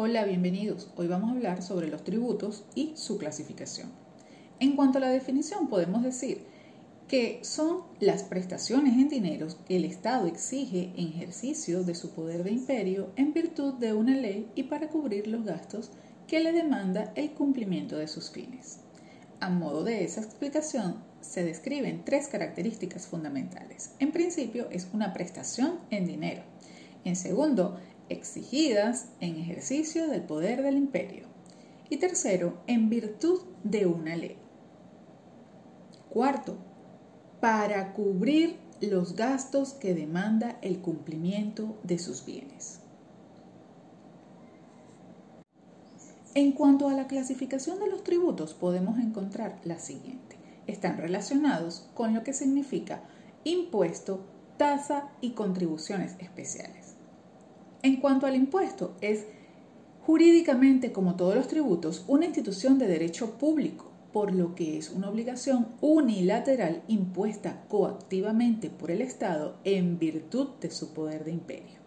Hola, bienvenidos. Hoy vamos a hablar sobre los tributos y su clasificación. En cuanto a la definición, podemos decir que son las prestaciones en dinero que el Estado exige en ejercicio de su poder de imperio en virtud de una ley y para cubrir los gastos que le demanda el cumplimiento de sus fines. A modo de esa explicación, se describen tres características fundamentales. En principio, es una prestación en dinero. En segundo, exigidas en ejercicio del poder del imperio. Y tercero, en virtud de una ley. Cuarto, para cubrir los gastos que demanda el cumplimiento de sus bienes. En cuanto a la clasificación de los tributos, podemos encontrar la siguiente. Están relacionados con lo que significa impuesto, tasa y contribuciones especiales. En cuanto al impuesto, es jurídicamente, como todos los tributos, una institución de derecho público, por lo que es una obligación unilateral impuesta coactivamente por el Estado en virtud de su poder de imperio.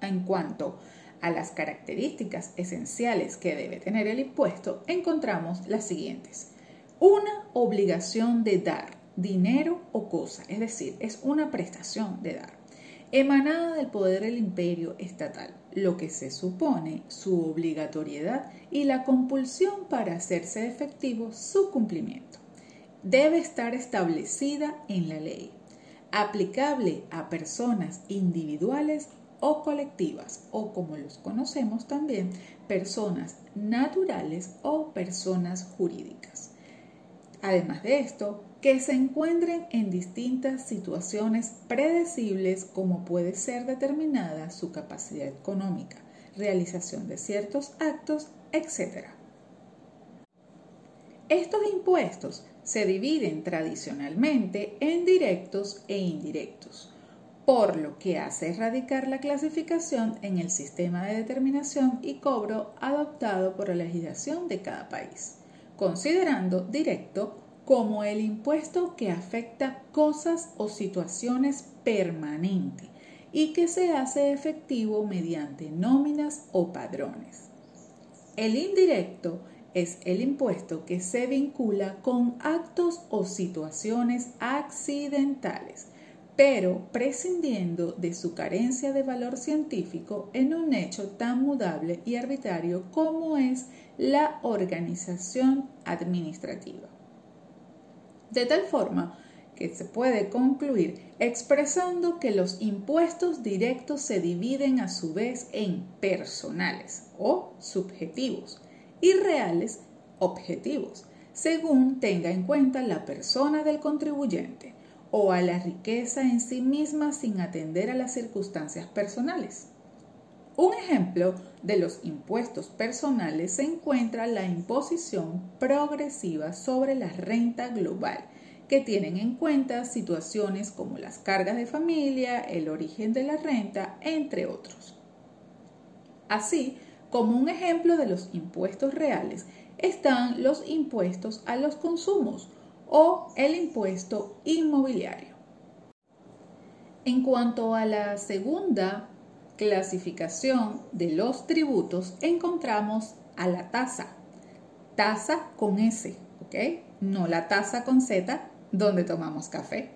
En cuanto a las características esenciales que debe tener el impuesto, encontramos las siguientes. Una obligación de dar dinero o cosa, es decir, es una prestación de dar emanada del poder del imperio estatal, lo que se supone su obligatoriedad y la compulsión para hacerse efectivo su cumplimiento. Debe estar establecida en la ley, aplicable a personas individuales o colectivas, o como los conocemos también, personas naturales o personas jurídicas. Además de esto, que se encuentren en distintas situaciones predecibles como puede ser determinada su capacidad económica, realización de ciertos actos, etc. Estos impuestos se dividen tradicionalmente en directos e indirectos, por lo que hace radicar la clasificación en el sistema de determinación y cobro adoptado por la legislación de cada país considerando directo como el impuesto que afecta cosas o situaciones permanentes y que se hace efectivo mediante nóminas o padrones. El indirecto es el impuesto que se vincula con actos o situaciones accidentales, pero prescindiendo de su carencia de valor científico en un hecho tan mudable y arbitrario como es la organización administrativa. De tal forma que se puede concluir expresando que los impuestos directos se dividen a su vez en personales o subjetivos y reales objetivos, según tenga en cuenta la persona del contribuyente o a la riqueza en sí misma sin atender a las circunstancias personales. Un ejemplo de los impuestos personales se encuentra la imposición progresiva sobre la renta global, que tienen en cuenta situaciones como las cargas de familia, el origen de la renta, entre otros. Así como un ejemplo de los impuestos reales están los impuestos a los consumos o el impuesto inmobiliario. En cuanto a la segunda clasificación de los tributos encontramos a la tasa. Tasa con S, ¿ok? No la tasa con Z donde tomamos café.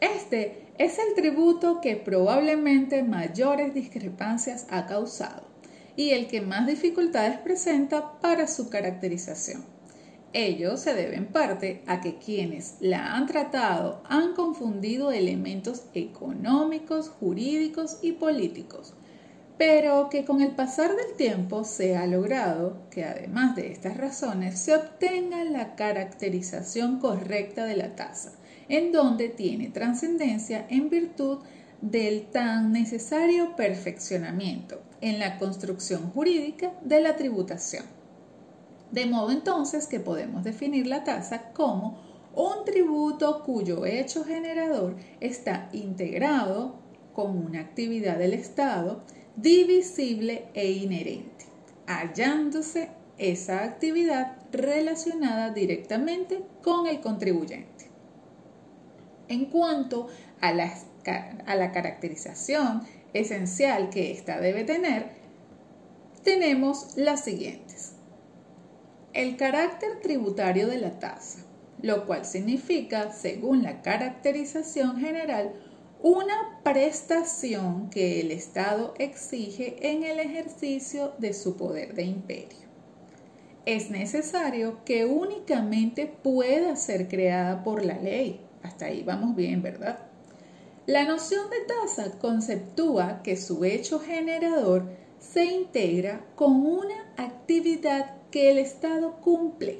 Este es el tributo que probablemente mayores discrepancias ha causado y el que más dificultades presenta para su caracterización. Ello se debe en parte a que quienes la han tratado han confundido elementos económicos, jurídicos y políticos, pero que con el pasar del tiempo se ha logrado que además de estas razones se obtenga la caracterización correcta de la tasa, en donde tiene trascendencia en virtud del tan necesario perfeccionamiento en la construcción jurídica de la tributación. De modo entonces que podemos definir la tasa como un tributo cuyo hecho generador está integrado como una actividad del Estado divisible e inherente, hallándose esa actividad relacionada directamente con el contribuyente. En cuanto a la, a la caracterización esencial que ésta debe tener, tenemos las siguientes. El carácter tributario de la tasa, lo cual significa, según la caracterización general, una prestación que el Estado exige en el ejercicio de su poder de imperio. Es necesario que únicamente pueda ser creada por la ley. Hasta ahí vamos bien, ¿verdad? La noción de tasa conceptúa que su hecho generador se integra con una actividad que el Estado cumple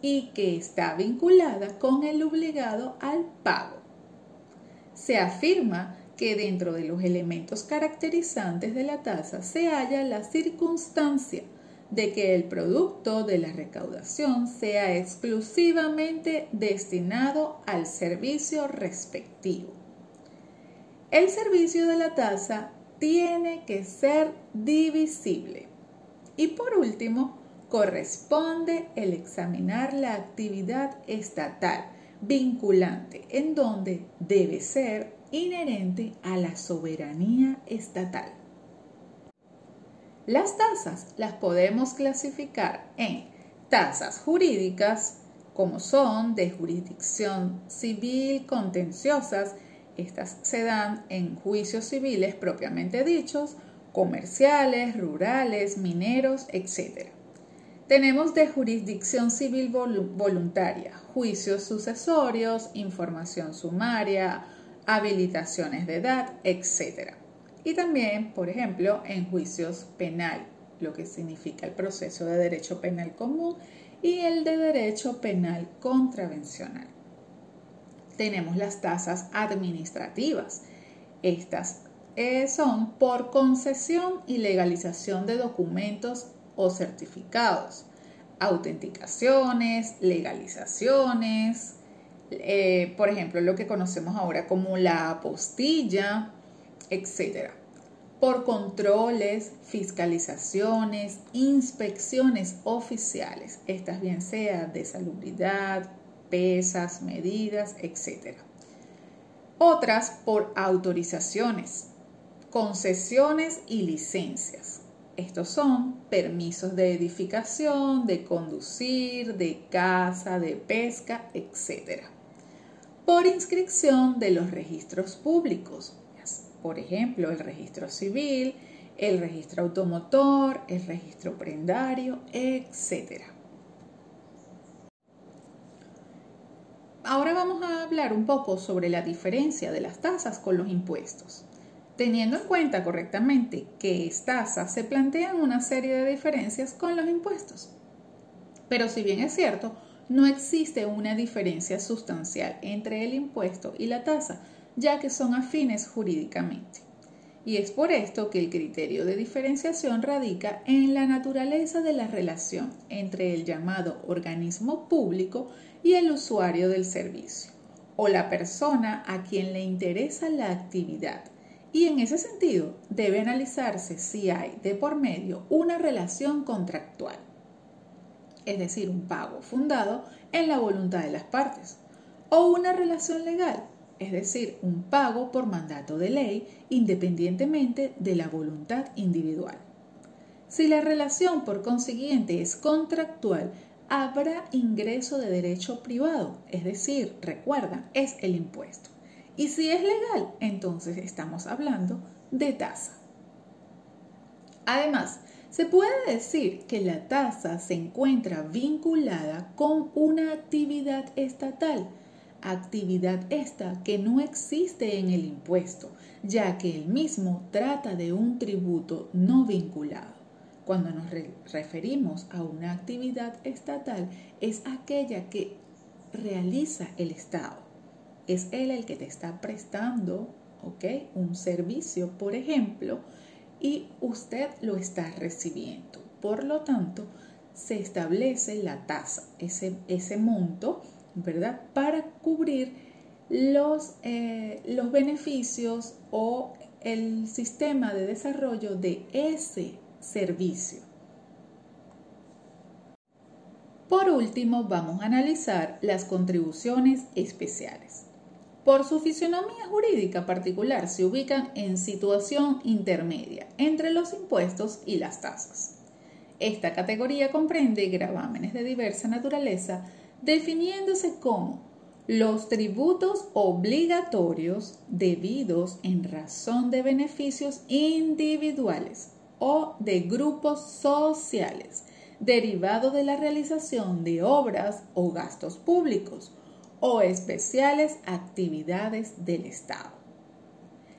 y que está vinculada con el obligado al pago. Se afirma que dentro de los elementos caracterizantes de la tasa se halla la circunstancia de que el producto de la recaudación sea exclusivamente destinado al servicio respectivo. El servicio de la tasa tiene que ser divisible. Y por último, corresponde el examinar la actividad estatal vinculante en donde debe ser inherente a la soberanía estatal. Las tasas las podemos clasificar en tasas jurídicas, como son de jurisdicción civil contenciosas, estas se dan en juicios civiles propiamente dichos, comerciales, rurales, mineros, etc. Tenemos de jurisdicción civil voluntaria, juicios sucesorios, información sumaria, habilitaciones de edad, etc y también, por ejemplo, en juicios penal, lo que significa el proceso de derecho penal común y el de derecho penal contravencional. Tenemos las tasas administrativas. Estas eh, son por concesión y legalización de documentos o certificados, autenticaciones, legalizaciones, eh, por ejemplo, lo que conocemos ahora como la apostilla, etc por controles, fiscalizaciones, inspecciones oficiales, estas bien sean de salubridad, pesas, medidas, etc. Otras por autorizaciones, concesiones y licencias. Estos son permisos de edificación, de conducir, de caza, de pesca, etc. Por inscripción de los registros públicos, por ejemplo, el registro civil, el registro automotor, el registro prendario, etc. Ahora vamos a hablar un poco sobre la diferencia de las tasas con los impuestos. Teniendo en cuenta correctamente que es tasa, se plantean una serie de diferencias con los impuestos. Pero si bien es cierto, no existe una diferencia sustancial entre el impuesto y la tasa, ya que son afines jurídicamente. Y es por esto que el criterio de diferenciación radica en la naturaleza de la relación entre el llamado organismo público y el usuario del servicio, o la persona a quien le interesa la actividad. Y en ese sentido debe analizarse si hay de por medio una relación contractual, es decir, un pago fundado en la voluntad de las partes, o una relación legal, es decir, un pago por mandato de ley independientemente de la voluntad individual. Si la relación por consiguiente es contractual, habrá ingreso de derecho privado, es decir, recuerda, es el impuesto. Y si es legal, entonces estamos hablando de tasa. Además, se puede decir que la tasa se encuentra vinculada con una actividad estatal, actividad esta que no existe en el impuesto, ya que el mismo trata de un tributo no vinculado. Cuando nos referimos a una actividad estatal, es aquella que realiza el Estado. Es él el que te está prestando un servicio, por ejemplo, y usted lo está recibiendo. Por lo tanto, se establece la tasa, ese, ese monto ¿verdad? Para cubrir los, eh, los beneficios o el sistema de desarrollo de ese servicio. Por último, vamos a analizar las contribuciones especiales. Por su fisionomía jurídica particular se ubican en situación intermedia entre los impuestos y las tasas. Esta categoría comprende gravámenes de diversa naturaleza, definiéndose como los tributos obligatorios debidos en razón de beneficios individuales o de grupos sociales, derivados de la realización de obras o gastos públicos o especiales actividades del Estado.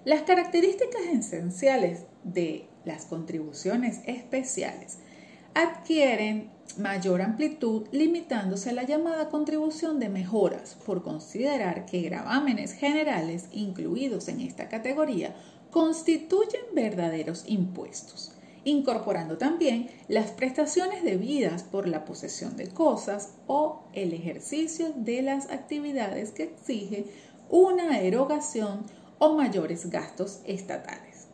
Las características esenciales de las contribuciones especiales adquieren mayor amplitud limitándose a la llamada contribución de mejoras por considerar que gravámenes generales incluidos en esta categoría constituyen verdaderos impuestos incorporando también las prestaciones debidas por la posesión de cosas o el ejercicio de las actividades que exige una erogación o mayores gastos estatales.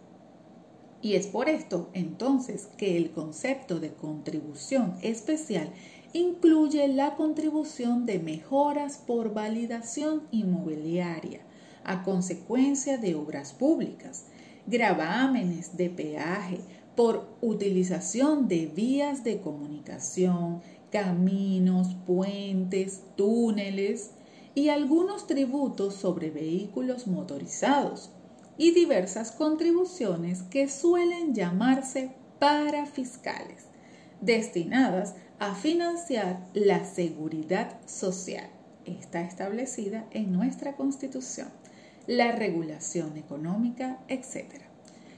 Y es por esto entonces que el concepto de contribución especial incluye la contribución de mejoras por validación inmobiliaria a consecuencia de obras públicas, gravámenes de peaje, por utilización de vías de comunicación, caminos, puentes, túneles y algunos tributos sobre vehículos motorizados y diversas contribuciones que suelen llamarse parafiscales, destinadas a financiar la seguridad social. Está establecida en nuestra Constitución, la regulación económica, etc.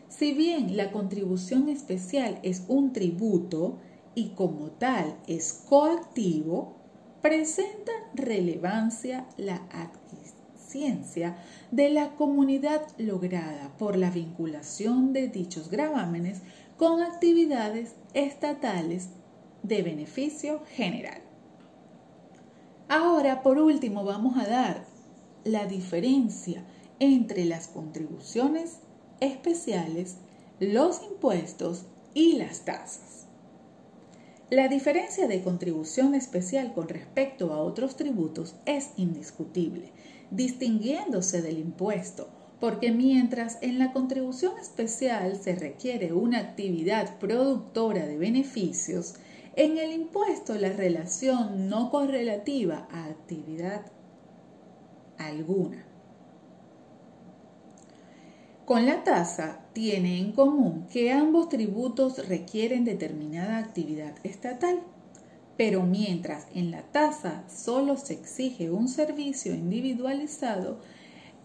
Si bien la contribución especial es un tributo y como tal es coactivo, presenta relevancia la adquisiencia de la comunidad lograda por la vinculación de dichos gravámenes con actividades estatales de beneficio general. Ahora, por último, vamos a dar la diferencia entre las contribuciones especiales, los impuestos y las tasas. La diferencia de contribución especial con respecto a otros tributos es indiscutible, distinguiéndose del impuesto, porque mientras en la contribución especial se requiere una actividad productora de beneficios, en el impuesto la relación no correlativa a actividad alguna. Con la tasa tiene en común que ambos tributos requieren determinada actividad estatal, pero mientras en la tasa solo se exige un servicio individualizado,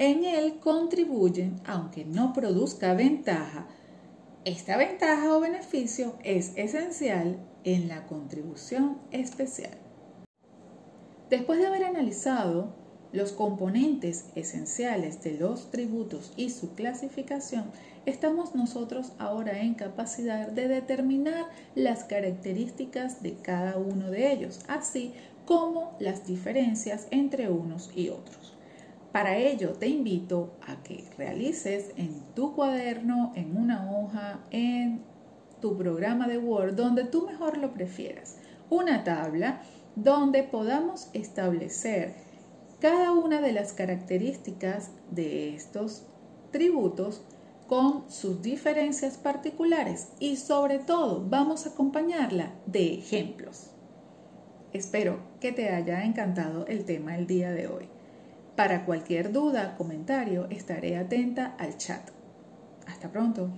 en él contribuyen, aunque no produzca ventaja, esta ventaja o beneficio es esencial en la contribución especial. Después de haber analizado los componentes esenciales de los tributos y su clasificación, estamos nosotros ahora en capacidad de determinar las características de cada uno de ellos, así como las diferencias entre unos y otros. Para ello te invito a que realices en tu cuaderno, en una hoja, en tu programa de Word, donde tú mejor lo prefieras, una tabla donde podamos establecer cada una de las características de estos tributos con sus diferencias particulares y sobre todo vamos a acompañarla de ejemplos. Espero que te haya encantado el tema el día de hoy. Para cualquier duda, comentario, estaré atenta al chat. Hasta pronto.